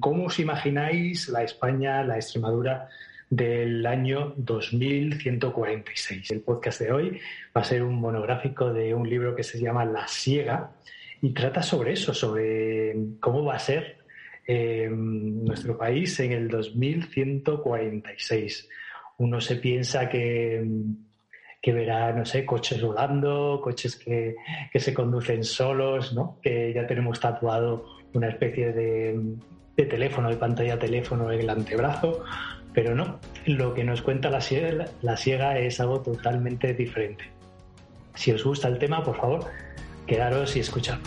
cómo os imagináis la España, la Extremadura del año 2146. El podcast de hoy va a ser un monográfico de un libro que se llama La Siega y trata sobre eso, sobre cómo va a ser eh, nuestro país en el 2146. Uno se piensa que, que verá, no sé, coches volando, coches que, que se conducen solos, ¿no? que ya tenemos tatuado una especie de, de teléfono, de pantalla teléfono en el antebrazo, pero no, lo que nos cuenta la siega, la es algo totalmente diferente. Si os gusta el tema, por favor, quedaros y escuchad.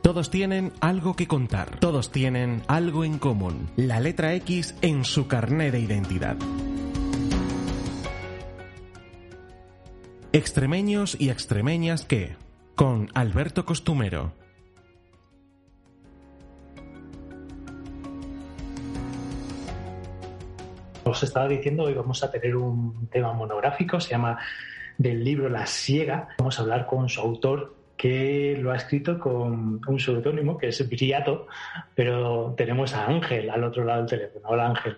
Todos tienen algo que contar, todos tienen algo en común, la letra X en su carné de identidad. Extremeños y extremeñas que, con Alberto Costumero. Os estaba diciendo, hoy vamos a tener un tema monográfico, se llama del libro La Siega. Vamos a hablar con su autor, que lo ha escrito con un seudónimo que es Viriato, pero tenemos a Ángel al otro lado del teléfono. Hola Ángel.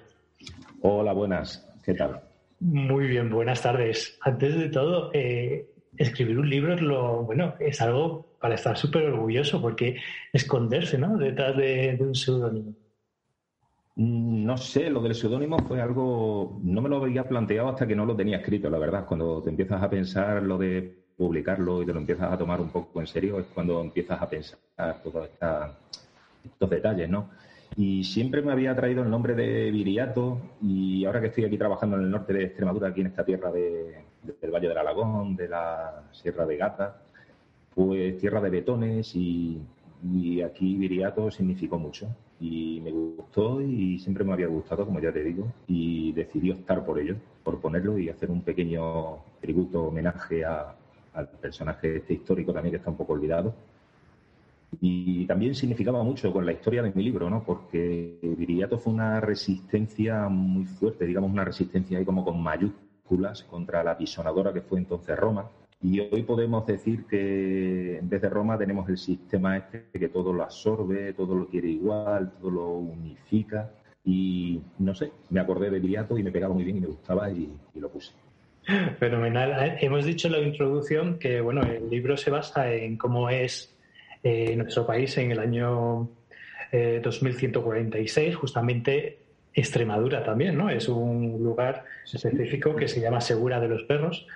Hola, buenas. ¿Qué tal? Muy bien, buenas tardes. Antes de todo, eh, escribir un libro es lo, bueno, es algo para estar súper orgulloso, porque esconderse, ¿no? Detrás de, de un seudónimo. Mm, no sé, lo del seudónimo fue algo, no me lo había planteado hasta que no lo tenía escrito, la verdad. Cuando te empiezas a pensar lo de publicarlo y te lo empiezas a tomar un poco en serio, es cuando empiezas a pensar todos estos detalles, ¿no? Y siempre me había traído el nombre de Viriato y ahora que estoy aquí trabajando en el norte de Extremadura, aquí en esta tierra del Valle del Alagón, de la Sierra de Gata, pues tierra de betones y, y aquí Viriato significó mucho y me gustó y siempre me había gustado, como ya te digo, y decidí optar por ello, por ponerlo y hacer un pequeño tributo, homenaje al personaje este histórico también que está un poco olvidado. Y también significaba mucho con la historia de mi libro, ¿no? Porque Viriato fue una resistencia muy fuerte, digamos una resistencia ahí como con mayúsculas contra la pisonadora que fue entonces Roma, y hoy podemos decir que en vez de Roma tenemos el sistema este que todo lo absorbe, todo lo quiere igual, todo lo unifica. Y no sé, me acordé de Viriato y me pegaba muy bien y me gustaba y, lo puse. Fenomenal. Hemos dicho en la introducción que bueno, el libro se basa en cómo es eh, nuestro país en el año eh, 2146, justamente Extremadura también, ¿no? Es un lugar específico que se llama Segura de los Perros.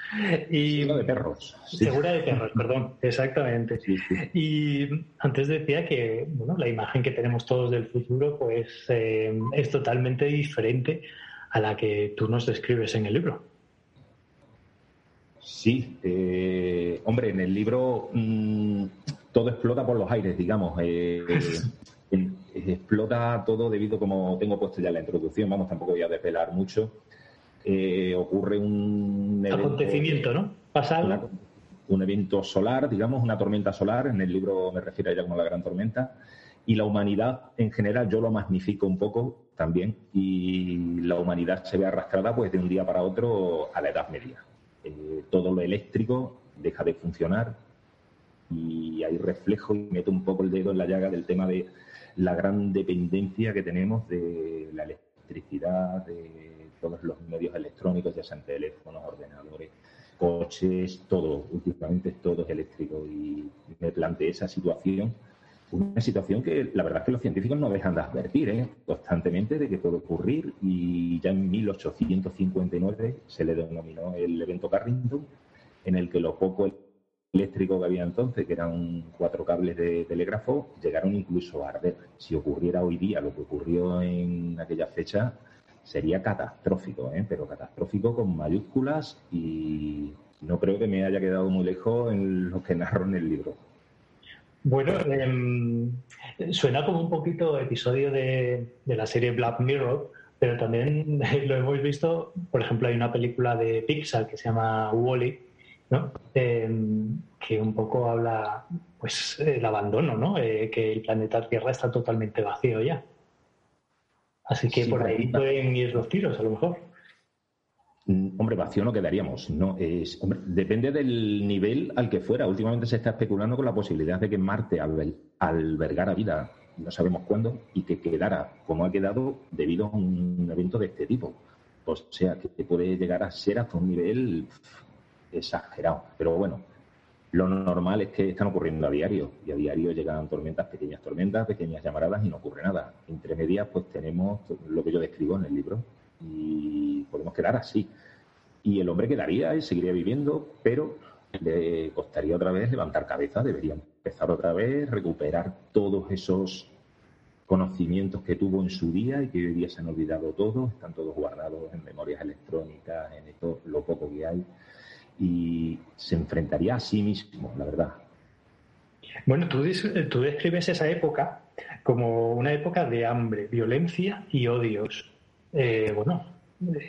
Y, Segura de Perros. Segura de Perros, perdón, exactamente. y antes decía que bueno, la imagen que tenemos todos del futuro pues eh, es totalmente diferente a la que tú nos describes en el libro. Sí, eh, hombre, en el libro mm, todo explota por los aires, digamos. Eh, explota todo debido, como tengo puesto ya en la introducción, vamos, tampoco voy a desvelar mucho. Eh, ocurre un acontecimiento, ¿no? Pasa un evento solar, digamos, una tormenta solar, en el libro me refiero a ella como la gran tormenta, y la humanidad en general yo lo magnifico un poco también, y la humanidad se ve arrastrada pues de un día para otro a la Edad Media. Eh, todo lo eléctrico deja de funcionar y hay reflejo y meto un poco el dedo en la llaga del tema de la gran dependencia que tenemos de la electricidad, de todos los medios electrónicos, ya sean teléfonos, ordenadores, coches, todo, últimamente todo es eléctrico y me planteé esa situación, una situación que la verdad es que los científicos no dejan de advertir ¿eh? constantemente de que puede ocurrir y ya en 1859 se le denominó el evento Carrington, en el que lo poco eléctrico que había entonces, que eran cuatro cables de telégrafo, llegaron incluso a arder. Si ocurriera hoy día lo que ocurrió en aquella fecha, sería catastrófico, ¿eh? pero catastrófico con mayúsculas y no creo que me haya quedado muy lejos en lo que narro en el libro. Bueno, em, suena como un poquito episodio de, de la serie Black Mirror, pero también lo hemos visto, por ejemplo, hay una película de Pixar que se llama Wally, ¿no? Em, que un poco habla pues el abandono, ¿no? Eh, que el planeta Tierra está totalmente vacío ya. Así que por ahí pueden ir los tiros, a lo mejor. Mm, hombre, vacío no quedaríamos. No, es, depende del nivel al que fuera. Últimamente se está especulando con la posibilidad de que Marte albergara vida, no sabemos cuándo, y que quedara como ha quedado debido a un evento de este tipo. O sea, que puede llegar a ser hasta un nivel exagerado. Pero bueno, lo normal es que están ocurriendo a diario y a diario llegan tormentas, pequeñas tormentas, pequeñas llamaradas y no ocurre nada. Entre medias, pues tenemos lo que yo describo en el libro y podemos quedar así. Y el hombre quedaría y seguiría viviendo, pero le costaría otra vez levantar cabeza, debería empezar otra vez, recuperar todos esos conocimientos que tuvo en su día y que hoy día se han olvidado todos, están todos guardados en memorias electrónicas, en esto, lo poco que hay y se enfrentaría a sí mismo, la verdad. Bueno, tú, tú describes esa época como una época de hambre, violencia y odios. Eh, bueno,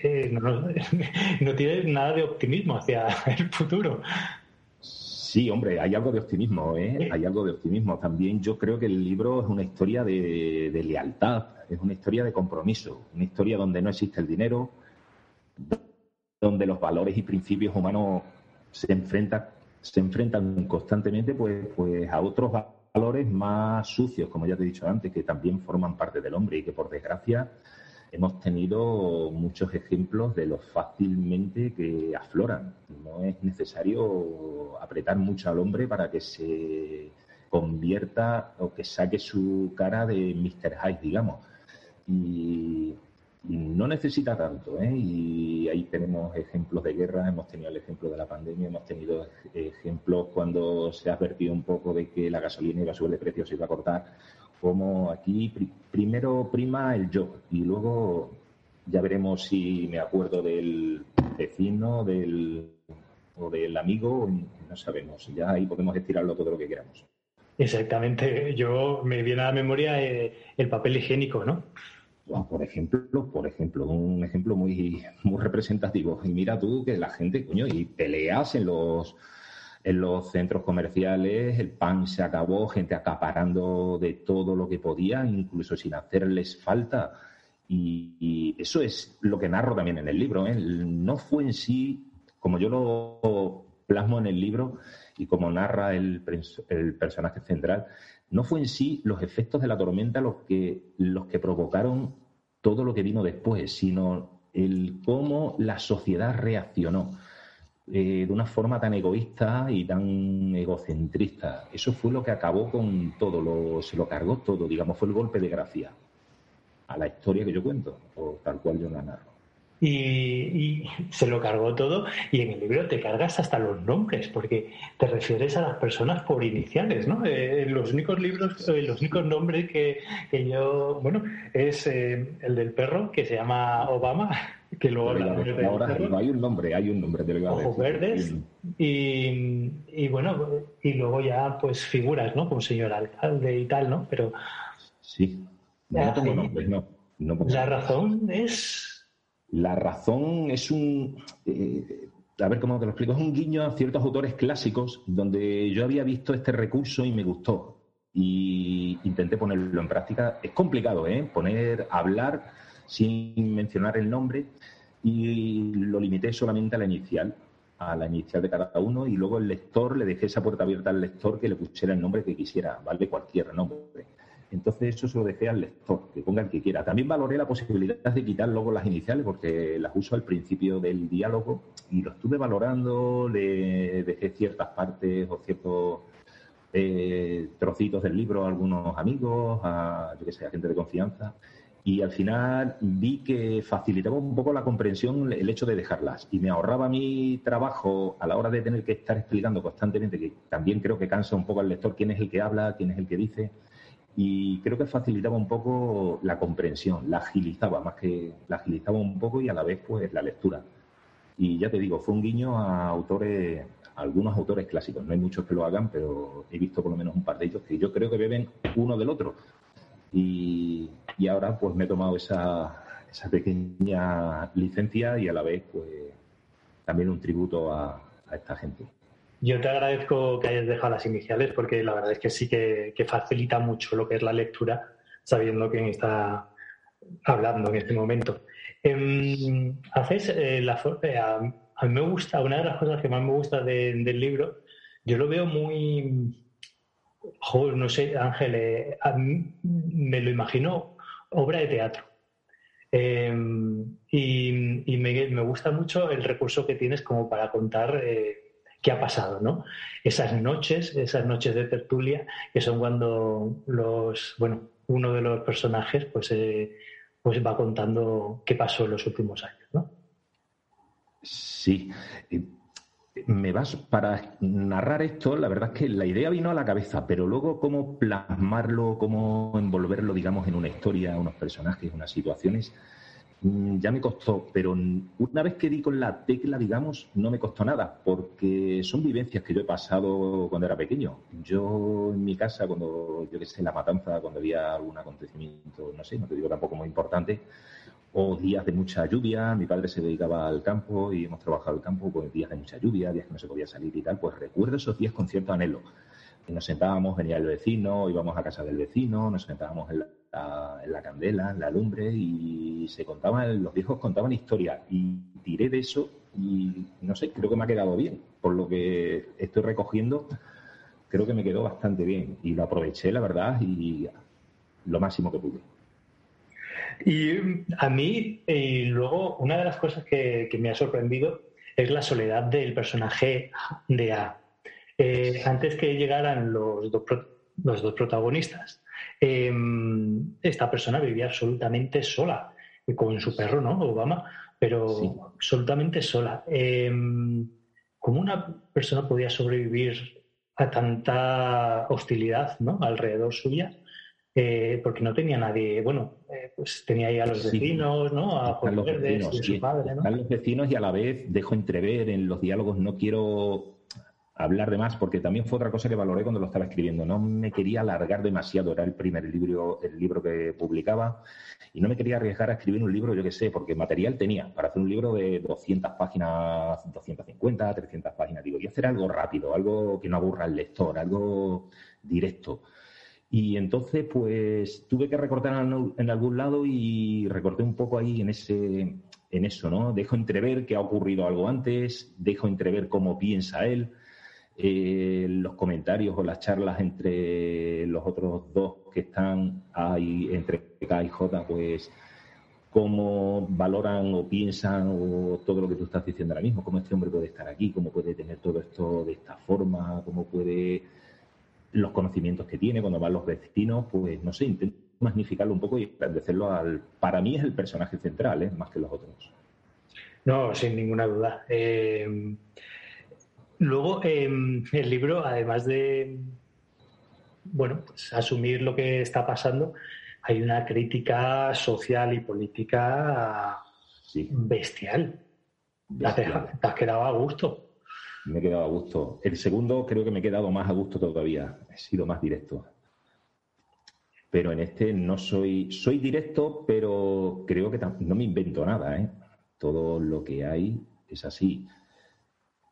eh, no, tiene nada de optimismo hacia el futuro. Sí, hombre, hay algo de optimismo, ¿eh? Hay algo de optimismo. También yo creo que el libro es una historia de, de lealtad, es una historia de compromiso, una historia donde no existe el dinero, donde los valores y principios humanos se enfrentan, se enfrentan constantemente pues, pues a otros valores más sucios, como ya te he dicho antes, que también forman parte del hombre y que por desgracia hemos tenido muchos ejemplos de los fácilmente que afloran. No es necesario apretar mucho al hombre para que se convierta o que saque su cara de Mr. Hyde, digamos. Y no necesita tanto, ¿eh? Y ahí tenemos ejemplos de guerra, hemos tenido el ejemplo de la pandemia, hemos tenido ejemplos cuando se ha advertido un poco de que la gasolina iba a subir de precio, se iba a cortar, como aquí primero prima el yo y luego ya veremos si me acuerdo del vecino del, o del amigo, no sabemos, ya ahí podemos estirarlo todo lo que queramos. Exactamente, yo me viene a la memoria eh, el papel higiénico, ¿no? Por ejemplo, por ejemplo, un ejemplo muy, muy representativo. Y mira tú que la gente, coño, y peleas en los en los centros comerciales, el pan se acabó, gente acaparando de todo lo que podía, incluso sin hacerles falta. Y, eso es lo que narro también en el libro. ¿eh? No fue en sí, como yo lo plasmo en el libro y como narra el, el personaje central, no fue en sí los efectos de la tormenta los que, los que provocaron todo lo que vino después, sino el cómo la sociedad reaccionó eh, de una forma tan egoísta y tan egocentrista. Eso fue lo que acabó con todo, lo, se lo cargó todo, digamos, fue el golpe de gracia a la historia que yo cuento, o tal cual yo la narro y, se lo cargó todo y en el libro te cargas hasta los nombres porque te refieres a las personas por iniciales, ¿no? Eh, los únicos libros, eh, los únicos nombres que, yo, bueno, es eh, el del perro que se llama Obama, que luego ahora hay un nombre, hay un nombre del Ojos verdes y, y, bueno, y luego ya pues figuras, ¿no? Como señor alcalde y tal, ¿no? Pero sí, no tengo nombres, no. la razón es la razón es un. Eh, a ver cómo te lo explico. Es un guiño a ciertos autores clásicos donde yo había visto este recurso y me gustó. Y intenté ponerlo en práctica. Es complicado, ¿eh? Poner, hablar sin mencionar el nombre. Y lo limité solamente a la inicial, a la inicial de cada uno. Y luego el lector, le dejé esa puerta abierta al lector que le pusiera el nombre que quisiera, ¿vale? Cualquier nombre. Entonces eso se lo dejé al lector, que ponga el que quiera. También valoré la posibilidad de quitar luego las iniciales porque las uso al principio del diálogo y lo estuve valorando, le dejé ciertas partes o ciertos eh, trocitos del libro a algunos amigos, a, yo que sé, a gente de confianza. Y al final vi que facilitaba un poco la comprensión el hecho de dejarlas y me ahorraba mi trabajo a la hora de tener que estar explicando constantemente, que también creo que cansa un poco al lector quién es el que habla, quién es el que dice y creo que facilitaba un poco la comprensión, la agilizaba, más que la agilizaba un poco y a la vez pues la lectura. Y ya te digo, fue un guiño a autores, algunos autores clásicos, no hay muchos que lo hagan, pero he visto por lo menos un par de ellos que yo creo que beben uno del otro. Y, ahora pues me he tomado esa, esa pequeña licencia y a la vez pues también un tributo a esta gente. Yo te agradezco que hayas dejado las iniciales porque la verdad es que sí que, facilita mucho lo que es la lectura, sabiendo quién está hablando en este momento. Em, haces eh, la, eh, a, mí me gusta, una de las cosas que más me gusta del libro, yo lo veo muy, no sé, Ángel, eh, me lo imagino obra de teatro. Em, y, me, gusta mucho el recurso que tienes como para contar qué ha pasado, ¿no? Esas noches, esas noches de tertulia, que son cuando los, bueno, uno de los personajes, pues pues va contando qué pasó en los últimos años, ¿no? Sí. Me vas para narrar esto, la verdad es que la idea vino a la cabeza, pero luego cómo plasmarlo, cómo envolverlo, digamos, en una historia, unos personajes, unas situaciones, ya me costó, pero una vez que di con la tecla, digamos, no me costó nada, porque son vivencias que yo he pasado cuando era pequeño. Yo en mi casa, cuando yo que sé, la matanza, cuando había algún acontecimiento, no sé, no te digo tampoco muy importante, o días de mucha lluvia, mi padre se dedicaba al campo y hemos trabajado el campo, pues días de mucha lluvia, días que no se podía salir y tal, pues recuerdo esos días con cierto anhelo. Nos sentábamos, venía el vecino, íbamos a casa del vecino, nos sentábamos en la en la candela, la lumbre, y se contaban, los viejos contaban historias. Y tiré de eso y no sé, creo que me ha quedado bien. Por lo que estoy recogiendo, creo que me quedó bastante bien. Y lo aproveché, la verdad, y lo máximo que pude. Y a mí, y luego, una de las cosas que, me ha sorprendido es la soledad del personaje de A. Eh, antes que llegaran los los dos protagonistas, Em, esta persona vivía absolutamente sola, con su perro, ¿no? Obama, pero absolutamente sola. Em, ¿Cómo una persona podía sobrevivir a tanta hostilidad ¿no? alrededor suya? Eh, porque no tenía nadie, bueno, eh, pues tenía ahí a los vecinos, ¿no? A los vecinos, y a su padre, ¿no? los vecinos y a la vez dejo entrever en los diálogos, no quiero hablar de más, porque también fue otra cosa que valoré cuando lo estaba escribiendo. No me quería alargar demasiado, era el primer libro, el libro que publicaba, y no me quería arriesgar a escribir un libro, yo qué sé, porque material tenía para hacer un libro de 200 páginas, 250, 300 páginas. Digo, y hacer algo rápido, algo que no aburra al lector, algo directo. Y entonces, pues, tuve que recortar en algún lado y recorté un poco ahí en ese, en eso, ¿no? Dejo entrever que ha ocurrido algo antes, dejo entrever cómo piensa él, eh, los comentarios o las charlas entre los otros dos que están ahí, entre K y J, pues cómo valoran o piensan o todo lo que tú estás diciendo ahora mismo, cómo este hombre puede estar aquí, cómo puede tener todo esto de esta forma, cómo puede los conocimientos que tiene cuando van los vecinos, pues no sé, intento magnificarlo un poco y engrandecerlo al... Para mí es el personaje central, ¿eh? más que los otros. No, sin ninguna duda. Eh, Luego, em, el libro, además de bueno, pues asumir lo que está pasando, hay una crítica social y política bestial. Te, has quedado a gusto. Me he quedado a gusto. El segundo creo que me he quedado más a gusto todavía. He sido más directo. Pero en este no soy. Soy directo, pero creo que no me invento nada. ¿eh? Todo lo que hay es así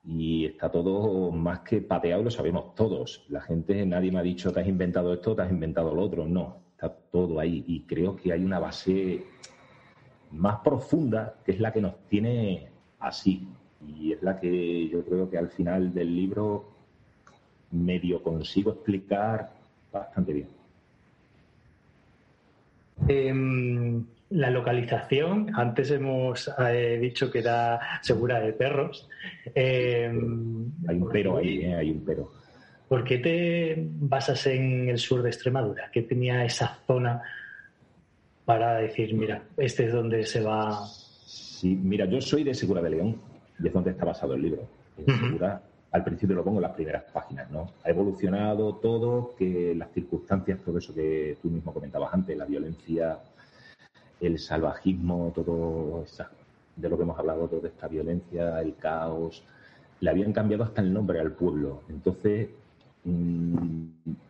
y está todo más que pateado, lo sabemos todos. La gente, nadie me ha dicho, te has inventado esto, te has inventado lo otro. No, está todo ahí. Y creo que hay una base más profunda que es la que nos tiene así. Y es la que yo creo que al final del libro medio consigo explicar bastante bien. Em, la localización, antes hemos eh, dicho que era segura de perros. Em, hay un pero ahí, eh, hay un pero. ¿Por qué te basas en el sur de Extremadura? ¿Qué tenía esa zona para decir, mira, este es donde se va? Sí, mira, yo soy de Segura de León y es donde está basado el libro. En Segura, al principio lo pongo en las primeras páginas, ¿no? Ha evolucionado todo, que las circunstancias, todo eso que tú mismo comentabas antes, la violencia el salvajismo, todo de lo que hemos hablado, toda esta violencia, el caos, le habían cambiado hasta el nombre al pueblo. Entonces, mmm,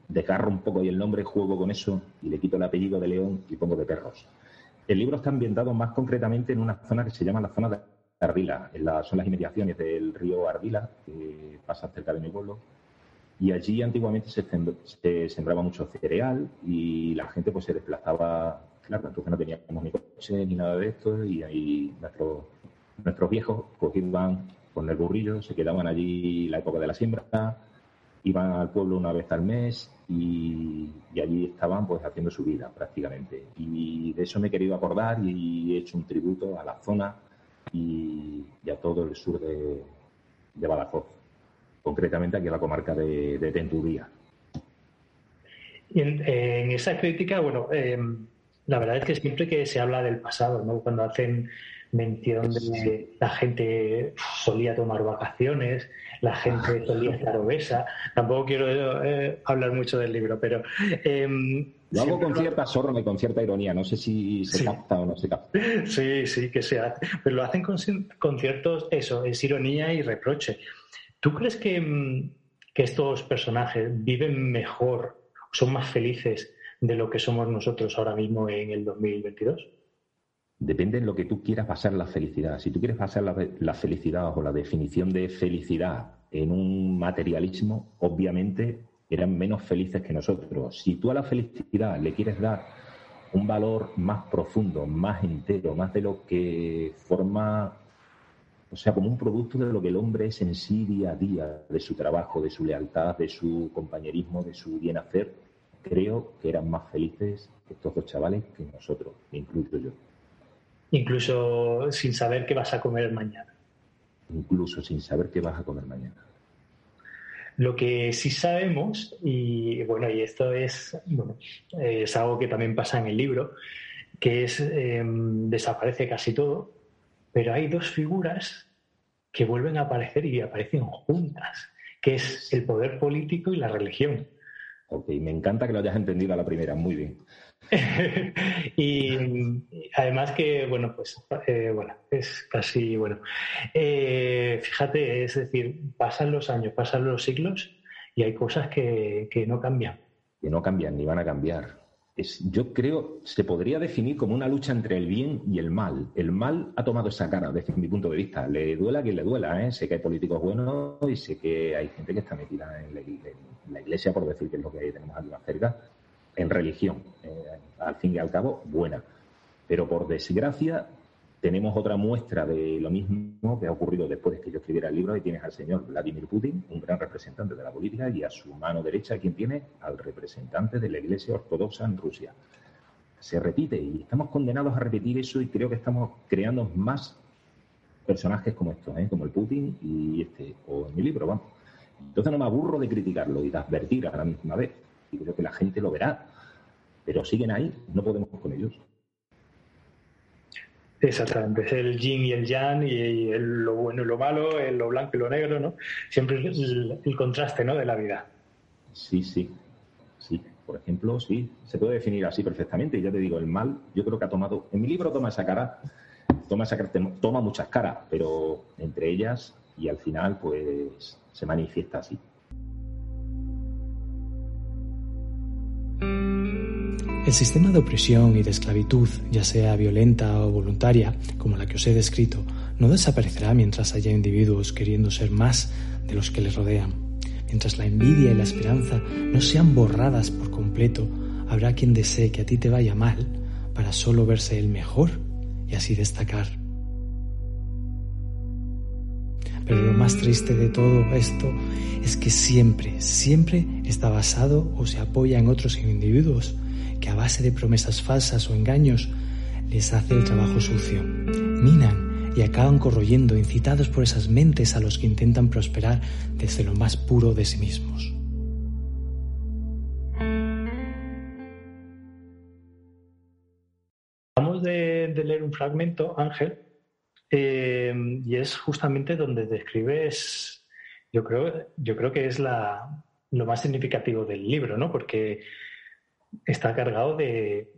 desgarro un poco y el nombre, juego con eso y le quito el apellido de León y pongo de perros. El libro está ambientado más concretamente en una zona que se llama la zona de Ardila, en son las inmediaciones del río Ardila, que pasa cerca de mi pueblo. Y allí antiguamente se, se sembraba mucho cereal y la gente pues se desplazaba claro, entonces no teníamos ni coche ni nada de esto y ahí nuestros, viejos cogían con el burrillo, se quedaban allí la época de la siembra, iban al pueblo una vez al mes y, allí estaban pues haciendo su vida prácticamente. Y de eso me he querido acordar y he hecho un tributo a la zona y, a todo el sur de, Badajoz, concretamente aquí en la comarca de, de. Y en, esa crítica, bueno, em, la verdad es que siempre que se habla del pasado, ¿no? Cuando hacen mención de la gente solía tomar vacaciones, la gente solía estar obesa. Tampoco quiero eh, hablar mucho del libro, pero... Eh, lo hago con cierta sorna y con cierta ironía, no sé si se capta o no se capta. Sí, sí, que se hace. Pero lo hacen con, con ciertos, eso, es ironía y reproche. ¿Tú crees que, mm, que estos personajes viven mejor, son más felices de lo que somos nosotros ahora mismo en el 2022? Depende en lo que tú quieras basar la felicidad. Si tú quieres basar la, felicidad o la definición de felicidad en un materialismo, obviamente eran menos felices que nosotros. Si tú a la felicidad le quieres dar un valor más profundo, más entero, más de lo que forma, o sea, como un producto de lo que el hombre es en sí día a día, de su trabajo, de su lealtad, de su compañerismo, de su bien hacer, creo que eran más felices estos dos chavales que nosotros, incluso yo incluso sin saber qué vas a comer mañana. Incluso sin saber qué vas a comer mañana. Lo que sí sabemos, y bueno, y esto es, bueno, es algo que también pasa en el libro, que es em, desaparece casi todo, pero hay dos figuras que vuelven a aparecer y aparecen juntas, que es el poder político y la religión. Ok, me encanta que lo hayas entendido a la primera, muy bien. y además que, bueno, pues, eh, bueno, es casi, bueno, eh, fíjate, es decir, pasan los años, pasan los siglos y hay cosas que, que no cambian. Que no cambian ni van a cambiar. Yo creo, se podría definir como una lucha entre el bien y el mal. El mal ha tomado esa cara, desde mi punto de vista. Le duela a quien le duela, ¿eh? Sé que hay políticos buenos y sé que hay gente que está metida en la, iglesia, por decir que es lo que tenemos aquí más cerca, en religión, eh, al fin y al cabo, buena. Pero por desgracia, tenemos otra muestra de lo mismo que ha ocurrido después de que yo escribiera el libro. y tienes al señor Vladimir Putin, un gran representante de la política, y a su mano derecha, quien tiene al representante de la Iglesia Ortodoxa en Rusia. Se repite y estamos condenados a repetir eso y creo que estamos creando más personajes como estos, ¿eh? como el Putin y este, o en mi libro, vamos. Entonces no me aburro de criticarlo y de advertir a la misma vez y creo que la gente lo verá. Pero siguen ahí, no podemos con ellos. Exactamente, es el yin y el yang y el, lo bueno y lo malo, el, lo blanco y lo negro, ¿no? Siempre es el, contraste, ¿no? De la vida. Sí, sí, sí. Por ejemplo, sí, se puede definir así perfectamente. Y ya te digo, el mal, yo creo que ha tomado, en mi libro toma esa cara, toma esa cara, toma muchas caras, pero entre ellas y al final, pues, se manifiesta así. El sistema de opresión y de esclavitud, ya sea violenta o voluntaria, como la que os he descrito, no desaparecerá mientras haya individuos queriendo ser más de los que les rodean. Mientras la envidia y la esperanza no sean borradas por completo, habrá quien desee que a ti te vaya mal para solo verse el mejor y así destacar. Pero lo más triste de todo esto es que siempre, siempre está basado o se apoya en otros individuos que a base de promesas falsas o engaños les hace el trabajo sucio. Minan y acaban corroyendo, incitados por esas mentes a los que intentan prosperar desde lo más puro de sí mismos. Vamos de, leer un fragmento, Ángel, eh, y es justamente donde describes, yo creo, yo creo que es la, lo más significativo del libro, ¿no? Porque está cargado de,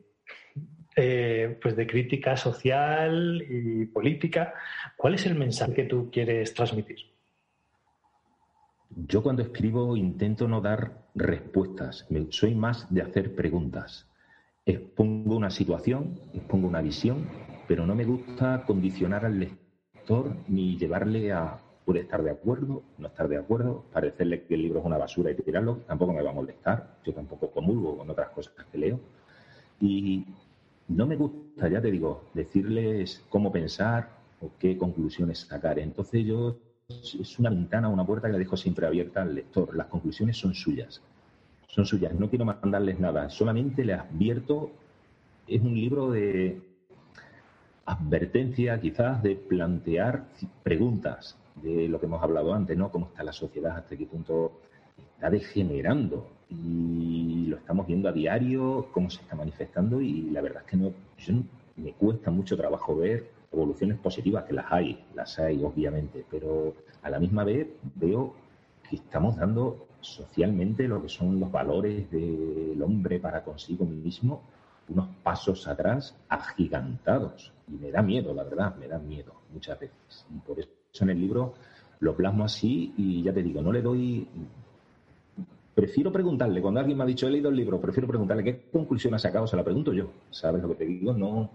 eh, pues de crítica social y política. ¿Cuál es el mensaje que tú quieres transmitir? Yo cuando escribo intento no dar respuestas, soy más de hacer preguntas. Expongo una situación, expongo una visión, pero no me gusta condicionar al lector ni llevarle a Puede estar de acuerdo, no estar de acuerdo, parecerle que el libro es una basura y tirarlo, tampoco me va a molestar. Yo tampoco comulgo con otras cosas que leo. Y no me gusta, ya te digo, decirles cómo pensar o qué conclusiones sacar. Entonces yo es una ventana, una puerta que le dejo siempre abierta al lector. Las conclusiones son suyas. Son suyas. No quiero mandarles nada. Solamente le advierto. Es un libro de advertencia, quizás, de plantear preguntas de lo que hemos hablado antes, ¿no? Cómo está la sociedad, hasta qué punto está degenerando. Y lo estamos viendo a diario, cómo se está manifestando. Y la verdad es que no, me cuesta mucho trabajo ver evoluciones positivas, que las hay, las hay obviamente, pero a la misma vez veo que estamos dando socialmente lo que son los valores del hombre para consigo mismo, unos pasos atrás agigantados. Y me da miedo, la verdad, me da miedo muchas veces. Y por eso en el libro lo plasmo así y ya te digo, no le doy... Prefiero preguntarle, cuando alguien me ha dicho he leído el libro, prefiero preguntarle qué conclusión ha sacado, se la pregunto yo. ¿Sabes lo que te digo? No,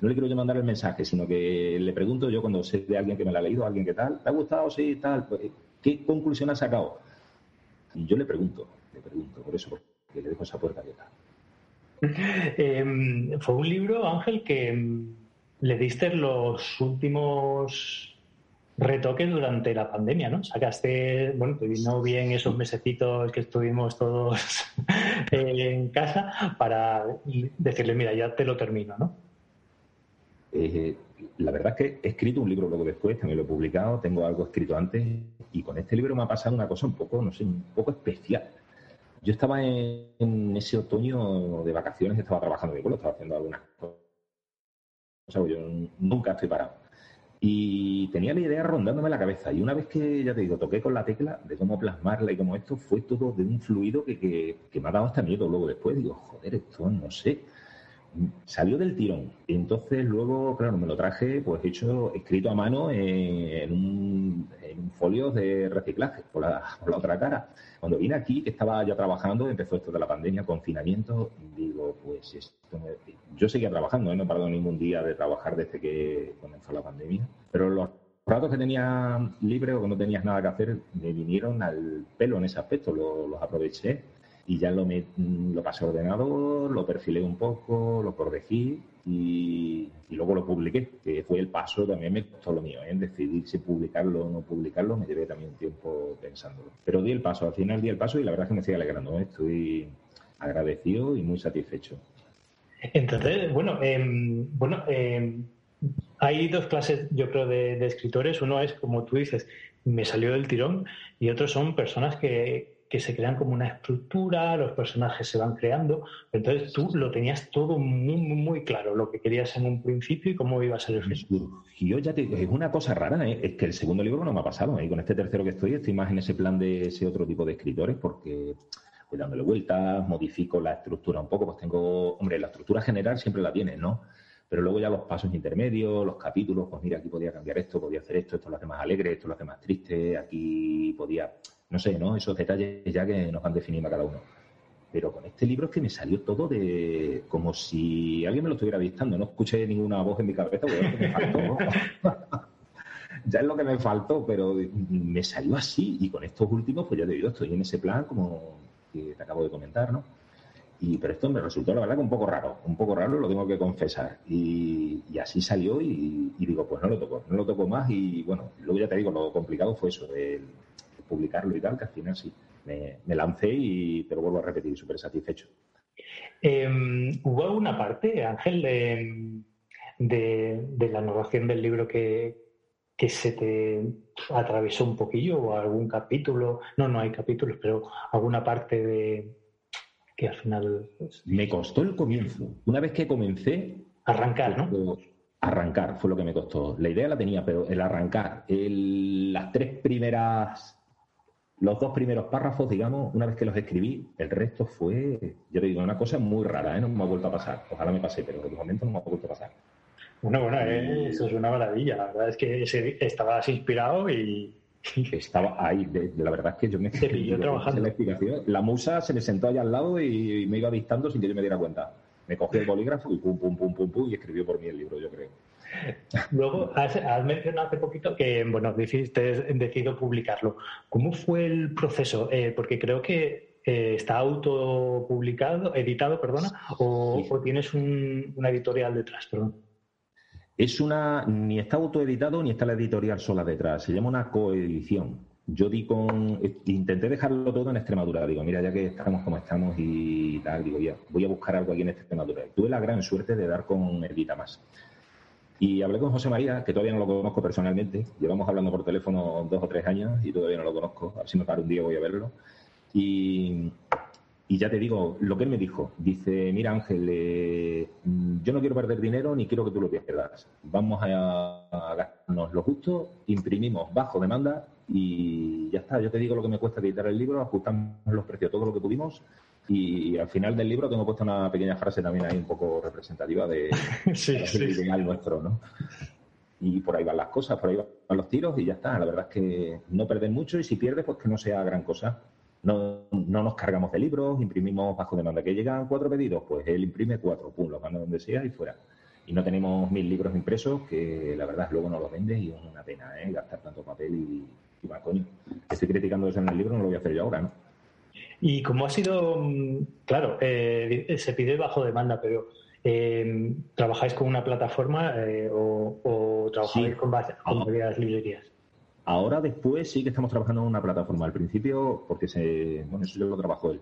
no le quiero yo mandar el mensaje, sino que le pregunto yo cuando sé de alguien que me la ha leído, alguien que tal, ¿te ha gustado? Sí, tal. Pues, ¿Qué conclusión ha sacado? Y yo le pregunto, le pregunto, por eso, porque le dejo esa puerta abierta. Em, fue un libro, Ángel, que em, le diste los últimos retoques durante la pandemia, ¿no? Sacaste, bueno, te vino bien esos mesecitos que estuvimos todos en casa para decirle, mira, ya te lo termino, ¿no? Eh, la verdad es que he escrito un libro luego después, también lo he publicado, tengo algo escrito antes y con este libro me ha pasado una cosa un poco, no sé, un poco especial. Yo estaba en, ese otoño de vacaciones, estaba trabajando mi pueblo, estaba haciendo algunas cosas. yo nunca estoy parado. Y tenía la idea rondándome la cabeza. Y una vez que, ya te digo, toqué con la tecla de cómo plasmarla y cómo esto, fue todo de un fluido que, que me ha dado hasta miedo luego después. Digo, joder, esto no sé salió del tirón. Entonces luego, claro, me lo traje pues hecho, escrito a mano en, un, folio de reciclaje por la, otra cara. Cuando vine aquí, que estaba ya trabajando, empezó esto de la pandemia, confinamiento, digo, pues esto yo seguía trabajando, ¿eh? no he parado ningún día de trabajar desde que comenzó la pandemia, pero los ratos que tenía libre o que no tenías nada que hacer me vinieron al pelo en ese aspecto, los aproveché y ya lo, lo pasé a ordenador, lo perfilé un poco, lo corregí y, luego lo publiqué, que fue el paso, también me costó lo mío, ¿eh? decidir si publicarlo o no publicarlo, me llevé también un tiempo pensándolo. Pero di el paso, al final di el paso y la verdad es que me sigue alegrando, ¿eh? estoy agradecido y muy satisfecho. Entonces, bueno, em, bueno em, hay dos clases, yo creo, de escritores. Uno es, como tú dices, me salió del tirón y otros son personas que, que se crean como una estructura, los personajes se van creando. Entonces tú lo tenías todo muy, muy, claro, lo que querías en un principio y cómo iba a ser el final. Yo ya te es una cosa rara, ¿eh? es que el segundo libro no me ha pasado. ¿eh? Con este tercero que estoy, estoy más en ese plan de ese otro tipo de escritores porque voy dándole vueltas, modifico la estructura un poco, pues tengo, hombre, la estructura general siempre la tienes, ¿no? Pero luego ya los pasos intermedios, los capítulos, pues mira, aquí podía cambiar esto, podía hacer esto, esto lo hace más alegre, esto lo hace más triste, aquí podía no sé, ¿no? Esos detalles ya que nos van definiendo a cada uno. Pero con este libro es que me salió todo de como si alguien me lo estuviera dictando. No escuché ninguna voz en mi cabeza, porque me faltó. ya es lo que me faltó, pero me salió así. Y con estos últimos, pues ya te digo, estoy en ese plan como que te acabo de comentar, ¿no? Y, pero esto me resultó, la verdad, que un poco raro, un poco raro, lo tengo que confesar. Y, así salió y, y, digo, pues no lo toco, no lo toco más. Y bueno, luego ya te digo, lo complicado fue eso, publicarlo y tal, que al final sí, me, lancé y te lo vuelvo a repetir, súper satisfecho. Em, ¿Hubo alguna parte, Ángel, de, de, la narración del libro que, que se te atravesó un poquillo o algún capítulo? No, no hay capítulos, pero alguna parte de que al final... Me costó el comienzo. Una vez que comencé... Arrancar, ¿no? Arrancar fue lo que me costó. La idea la tenía, pero el arrancar, el, las tres primeras los dos primeros párrafos, digamos, una vez que los escribí, el resto fue, yo te digo, una cosa muy rara, ¿eh? no me ha vuelto a pasar. Ojalá me pase, pero de momento no me ha vuelto a pasar. Bueno, bueno, eh, eso es una maravilla. La verdad es que estabas inspirado y. Estaba ahí, la verdad es que yo me Te trabajando. La, la musa se me sentó allá al lado y, me iba dictando sin que yo me diera cuenta. Me cogió el bolígrafo y pum, pum, pum, pum, pum, y escribió por mí el libro, yo creo. Luego, has, mencionado hace poquito que, bueno, decidiste, decidido publicarlo. ¿Cómo fue el proceso? Eh, porque creo que eh, está autopublicado, editado, perdona, o, tienes una editorial detrás, perdón. Es una, ni está autoeditado ni está la editorial sola detrás. Se llama una coedición. Yo di con, intenté dejarlo todo en Extremadura. Digo, mira, ya que estamos como estamos y tal, digo, ya, voy a buscar algo aquí en Extremadura. Tuve la gran suerte de dar con Edita Más. Y hablé con José María, que todavía no lo conozco personalmente. Llevamos hablando por teléfono dos o tres años y todavía no lo conozco. A ver si me paro un día voy a verlo. Y, ya te digo, lo que él me dijo, dice, mira Ángel, eh, yo no quiero perder dinero ni quiero que tú lo pierdas. Vamos a, a gastarnos lo justo, imprimimos bajo demanda y ya está. Yo te digo lo que me cuesta editar el libro, ajustamos los precios, todo lo que pudimos y al final del libro tengo puesto una pequeña frase también ahí un poco representativa de, sí, nuestro, ¿no? Y por ahí van las cosas, por ahí van los tiros y ya está. La verdad es que no perder mucho y si pierdes, pues que no sea gran cosa. No, no nos cargamos de libros, imprimimos bajo demanda. Que llegan cuatro pedidos, pues él imprime cuatro, pum, los manda donde sea y fuera. Y no tenemos mil libros impresos que la verdad luego no los vendes y es una pena, ¿eh? Gastar tanto papel y, y va, coño. Estoy criticando eso en el libro, no lo voy a hacer yo ahora, ¿no? Y como ha sido, mm, claro, eh, se pide bajo demanda, pero eh, ¿trabajáis con una plataforma eh, o, trabajáis con, varias librerías? Ahora después sí que estamos trabajando en una plataforma. Al principio, porque se, bueno, eso yo lo trabajo él.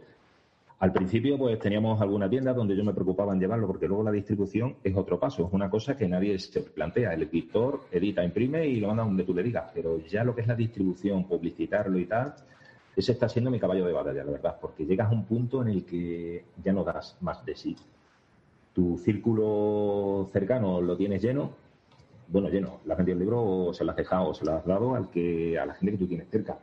Al principio, pues teníamos alguna tienda donde yo me preocupaba en llevarlo, porque luego la distribución es otro paso, es una cosa que nadie se plantea. El editor edita, imprime y lo manda donde tú le digas, pero ya lo que es la distribución, publicitarlo y tal, ese está siendo mi caballo de batalla, la verdad, porque llegas a un punto en el que ya no das más de sí. Tu círculo cercano lo tienes lleno, bueno, lleno, le has vendido el libro o se lo has dejado o se lo has dado al que, a la gente que tú tienes cerca.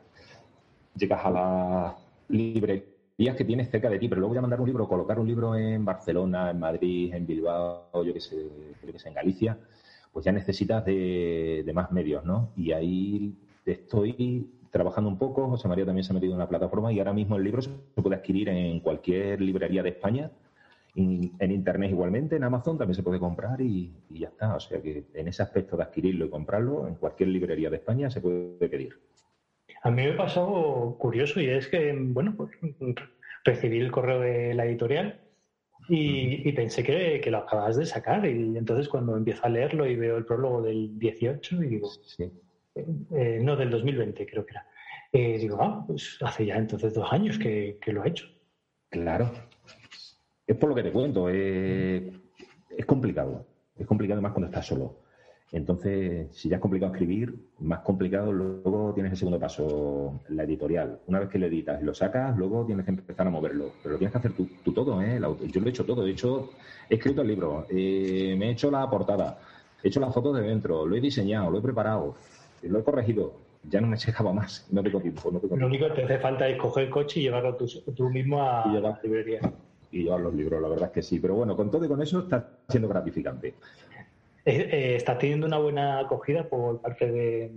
Llegas a las librerías que tienes cerca de ti, pero luego ya mandar un libro, colocar un libro en Barcelona, en Madrid, en Bilbao, yo que sé, creo que sé, en Galicia, pues ya necesitas de, de más medios, ¿no? Y ahí estoy trabajando un poco. José María también se ha metido en una plataforma y ahora mismo el libro se puede adquirir en cualquier librería de España, en Internet igualmente, en Amazon también se puede comprar y, ya está. O sea que en ese aspecto de adquirirlo y comprarlo, en cualquier librería de España se puede pedir. A mí me pasó curioso y es que, bueno, pues recibí el correo de la editorial y, pensé que, lo acabas de sacar. Y entonces cuando empiezo a leerlo y veo el prólogo del 18 y digo, sí. Eh, no del 2020 creo que era. Eh, digo, ah, pues hace ya entonces dos años que, lo ha hecho. Claro. Es por lo que te cuento. Eh, es complicado. Es complicado más cuando estás solo. Entonces, si ya es complicado escribir, más complicado luego tienes el segundo paso, la editorial. Una vez que lo editas y lo sacas, luego tienes que empezar a moverlo. Pero lo tienes que hacer tú, todo, ¿eh? Yo lo he hecho todo. De hecho, he escrito el libro, me he hecho la portada, he hecho las fotos de dentro, lo he diseñado, lo he preparado lo he corregido, ya no me llegaba más, no tengo tiempo. No Lo único que te hace falta es coger el coche y llevarlo tú, mismo a la librería. Y llevar los libros, la verdad es que sí. Pero bueno, con todo y con eso está siendo gratificante. Eh, eh, ¿Estás teniendo una buena acogida por parte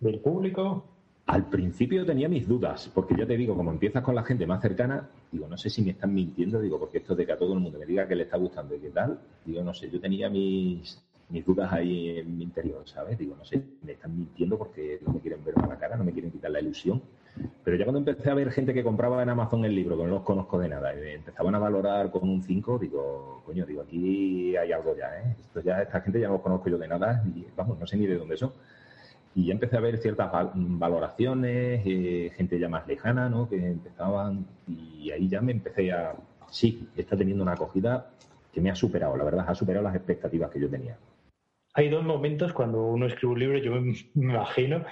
del público? Al principio tenía mis dudas, porque ya te digo, como empiezas con la gente más cercana, digo, no sé si me están mintiendo, digo, porque esto de que a todo el mundo me diga que le está gustando y qué tal, digo, no sé, yo tenía mis, mis dudas ahí en mi interior, ¿sabes? Digo, no sé, me están mintiendo porque no me quieren ver a la cara, no me quieren quitar la ilusión. Pero ya cuando empecé a ver gente que compraba en Amazon el libro, que no los conozco de nada, y empezaban a valorar con un 5, digo, coño, digo, aquí hay algo ya, ¿eh? Esto ya, esta gente ya no los conozco yo de nada, y vamos, no sé ni de dónde son. Y ya empecé a ver ciertas valoraciones, eh, gente ya más lejana, ¿no? Que empezaban, y ahí ya me empecé a, sí, está teniendo una acogida que me ha superado, la verdad, ha superado las expectativas que yo tenía hay dos momentos cuando uno escribe un libro, yo me, imagino,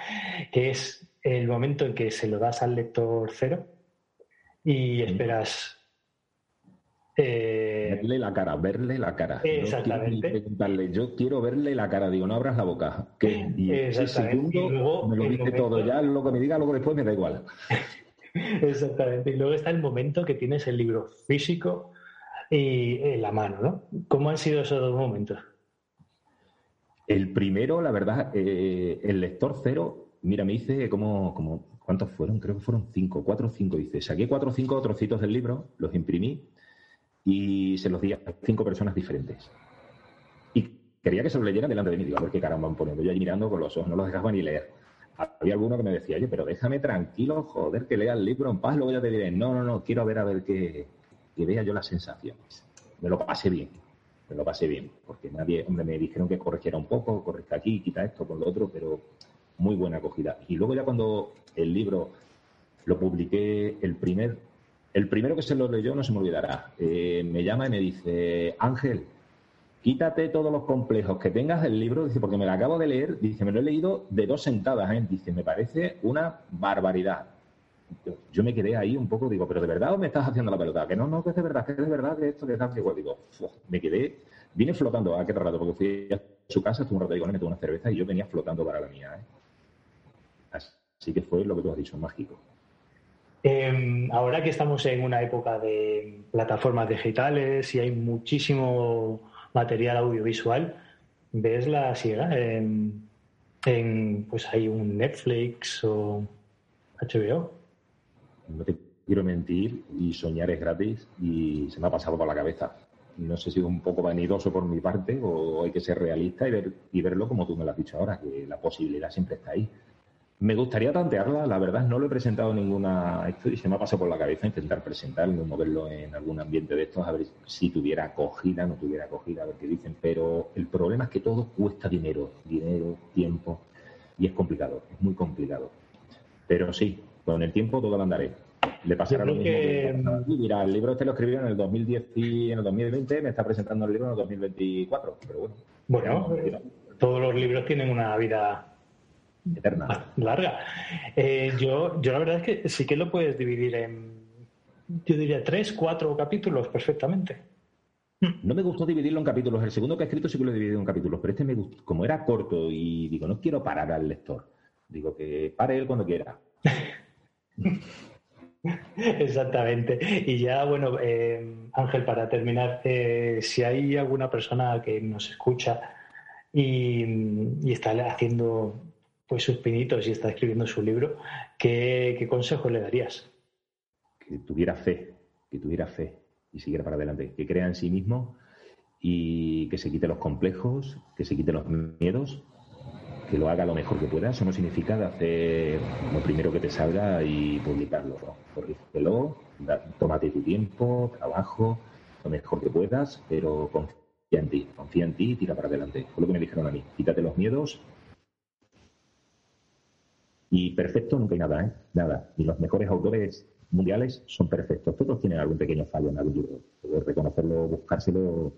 que es el momento en que se lo das al lector cero y esperas. Eh, verle la cara, verle la cara. Exactamente. preguntarle, yo quiero verle la cara, digo, no abras la boca. ¿Qué? Y exactamente. y luego, me lo dice todo, ya lo que me diga, luego después me da igual. Exactamente. Y luego está el momento que tienes el libro físico y en la mano, ¿no? ¿Cómo han sido esos dos momentos? El primero, la verdad, eh, el lector cero, mira, me hice como, como, ¿cuántos fueron? Creo que fueron cinco, cuatro o cinco. Dice, saqué cuatro o cinco trocitos del libro, los imprimí y se los di a cinco personas diferentes. Y quería que se lo leyeran delante de mí. Digo, a ver qué cara van poniendo. Yo ahí mirando con los ojos, no los dejaba ni leer. había alguno que me decía, oye, pero déjame tranquilo, joder, que lea el libro en paz, luego ya te diré, no, no, no, quiero ver a ver qué, que vea yo las sensaciones. Me lo pasé bien, me lo pasé bien, porque nadie, hombre, me dijeron que corrigiera un poco, corrija aquí, quita esto, con lo otro, pero muy buena acogida. Y luego ya cuando el libro lo publiqué, el primer, el primero que se lo leyó no se me olvidará, eh, me llama y me dice, Ángel, quítate todos los complejos que tengas del libro, dice, porque me lo acabo de leer, dice, me lo he leído de dos sentadas, ¿eh? dice, me parece una barbaridad. Yo, me quedé ahí un poco, digo, pero ¿de verdad o me estás haciendo la pelota? Que no, no, que es de verdad, que es de verdad, que esto, que tal, que igual. Digo, me quedé, vine flotando, ¿a qué rato? Porque fui a su casa, estuve un rato ahí con él, me tomé una cerveza y yo venía flotando para la mía, ¿eh? Así que fue lo que tú has dicho, mágico. Em, ahora que estamos en una época de plataformas digitales y hay muchísimo material audiovisual, ves la siega en, pues hay un Netflix o HBO. No te quiero mentir y soñar es gratis y se me ha pasado por la cabeza. No sé si es un poco vanidoso por mi parte o hay que ser realista y, ver, y verlo como tú me lo has dicho ahora, que la posibilidad siempre está ahí. Me gustaría tantearla, la verdad no lo he presentado ninguna esto y se me ha pasado por la cabeza intentar presentarlo, moverlo en algún ambiente de estos, a ver si tuviera acogida, no tuviera acogida, a ver qué dicen. Pero el problema es que todo cuesta dinero, dinero, tiempo, y es complicado, es muy complicado. Pero sí, con el tiempo todo lo andaré. Le pasará lo mismo. Que... Mira, el libro este lo escribió en el 2010 y en el 2020, me está presentando el libro en el 2024, pero bueno. Bueno, todos los libros tienen una vida eterna. Larga. Eh, yo, yo la verdad es que sí que lo puedes dividir en, yo diría, tres, cuatro capítulos perfectamente. No me gustó dividirlo en capítulos. El segundo que he escrito sí que lo he dividido en capítulos, pero este me gustó, como era corto y digo, no quiero parar al lector. Digo que pare él cuando quiera. Exactamente. Y ya, bueno, eh, Ángel, para terminar, eh, si hay alguna persona que nos escucha y, está haciendo pues sus pinitos y está escribiendo su libro, ¿qué, qué consejo le darías? Que tuviera fe, que tuviera fe y siguiera para adelante, que crea en sí mismo y que se quite los complejos, que se quite los miedos, que lo haga lo mejor que pueda. Eso no significa hacer lo primero que te salga y publicarlo. ¿no? tómate tu tiempo, trabajo, lo mejor que puedas, pero confía en ti, confía en ti y tira para adelante. Fue lo que me dijeron a mí. Quítate los miedos y perfecto nunca hay nada, ¿eh? Nada. Y los mejores autores mundiales son perfectos. Todos tienen algún pequeño fallo en algún libro. reconocerlo, buscárselo,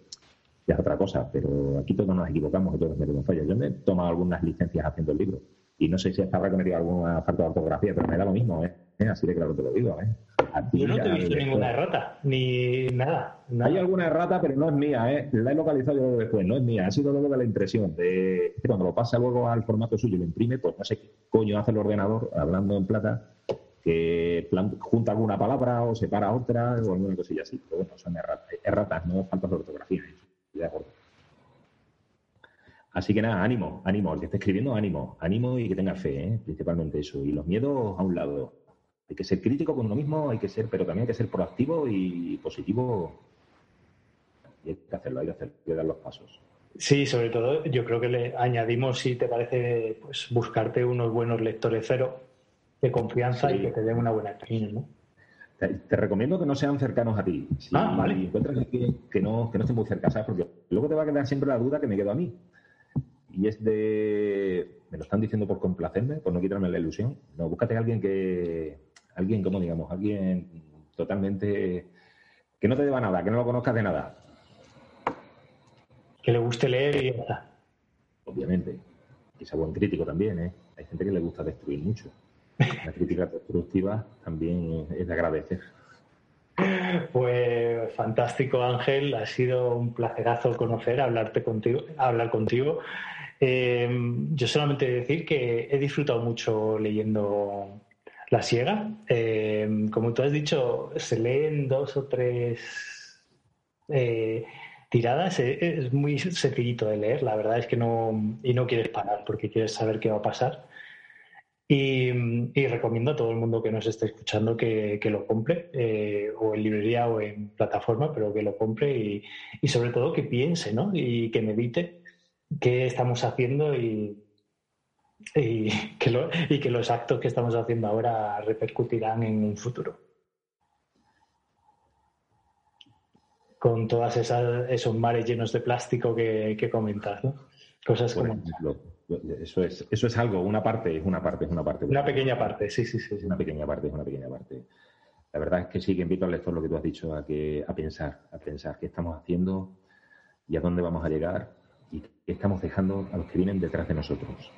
ya es otra cosa. Pero aquí todos nos equivocamos, todos metemos fallos. Yo me he tomado algunas licencias haciendo el libro. Y no sé si hasta habrá cometido alguna falta de ortografía, pero me da lo mismo, ¿eh? Así de claro te lo digo, ¿eh? Yo no te he visto ninguna errata, ni nada, Hay alguna errata, pero no es mía, ¿eh? La he localizado yo después, no es mía. Ha sido luego de la impresión. De cuando lo pasa luego al formato suyo y lo imprime, pues no sé qué coño hace el ordenador, hablando en plata, que junta alguna palabra o separa otra o alguna cosilla así. Pero bueno, son erratas, no faltas de ortografía. ¿eh? De acuerdo. Así que nada, ánimo, ánimo. El que esté escribiendo, ánimo. Ánimo y que tenga fe, ¿eh? principalmente eso. Y los miedos a un lado hay que ser crítico con uno mismo, hay que ser, pero también hay que ser proactivo y positivo. Y hay que hacerlo, hay que hacer, hay dar los pasos. Sí, sobre todo yo creo que le añadimos, si te parece, pues buscarte unos buenos lectores cero de confianza y que te den una buena opinión, ¿no? Te, recomiendo que no sean cercanos a ti. Si ah, vale. encuentras que, que, no, que no estén muy cerca, ¿sabes? Porque luego te va a quedar siempre la duda que me quedo a mí. Y es de. Me lo están diciendo por complacerme, por no quitarme la ilusión. No, búscate a alguien que, alguien, como digamos, alguien totalmente que no te deba nada, que no lo conozcas de nada. Que le guste leer y ya está. Obviamente. Y sea buen crítico también, ¿eh? Hay gente que le gusta destruir mucho. La crítica destructiva también es de agradecer. Pues fantástico, Ángel. Ha sido un placerazo conocer, hablarte contigo, hablar contigo. Eh, yo solamente decir que he disfrutado mucho leyendo la siega, eh, como tú has dicho, se leen dos o tres eh, tiradas. Es muy sencillito de leer, la verdad es que no. Y no quieres parar porque quieres saber qué va a pasar. Y, recomiendo a todo el mundo que nos esté escuchando que, lo compre, o en librería o en plataforma, pero que lo compre y, y, sobre todo que piense, ¿no? Y que medite qué estamos haciendo y, y que, que los actos que estamos haciendo ahora repercutirán en un futuro. Con esas esos mares llenos de plástico que, que comentas, ¿no? Cosas como. eso es, eso es algo, una parte, es una parte, es una parte. Una pequeña parte, sí, sí, sí. Una pequeña parte, es una pequeña parte. La verdad es que sí que invito al lector lo que tú has dicho a que a pensar, a pensar qué estamos haciendo y a dónde vamos a llegar y qué estamos dejando a los que vienen detrás de nosotros.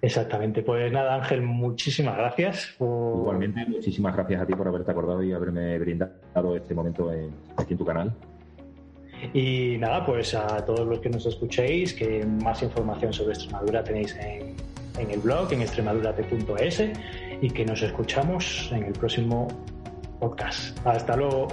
Exactamente. Pues nada, Ángel, muchísimas gracias. Igualmente, muchísimas gracias a ti por haberte acordado y haberme brindado este momento aquí en tu canal. Y nada, pues a todos los que nos escuchéis, que más información sobre Extremadura tenéis en, el blog, en extremadurate.es y que nos escuchamos en el próximo podcast. Hasta luego.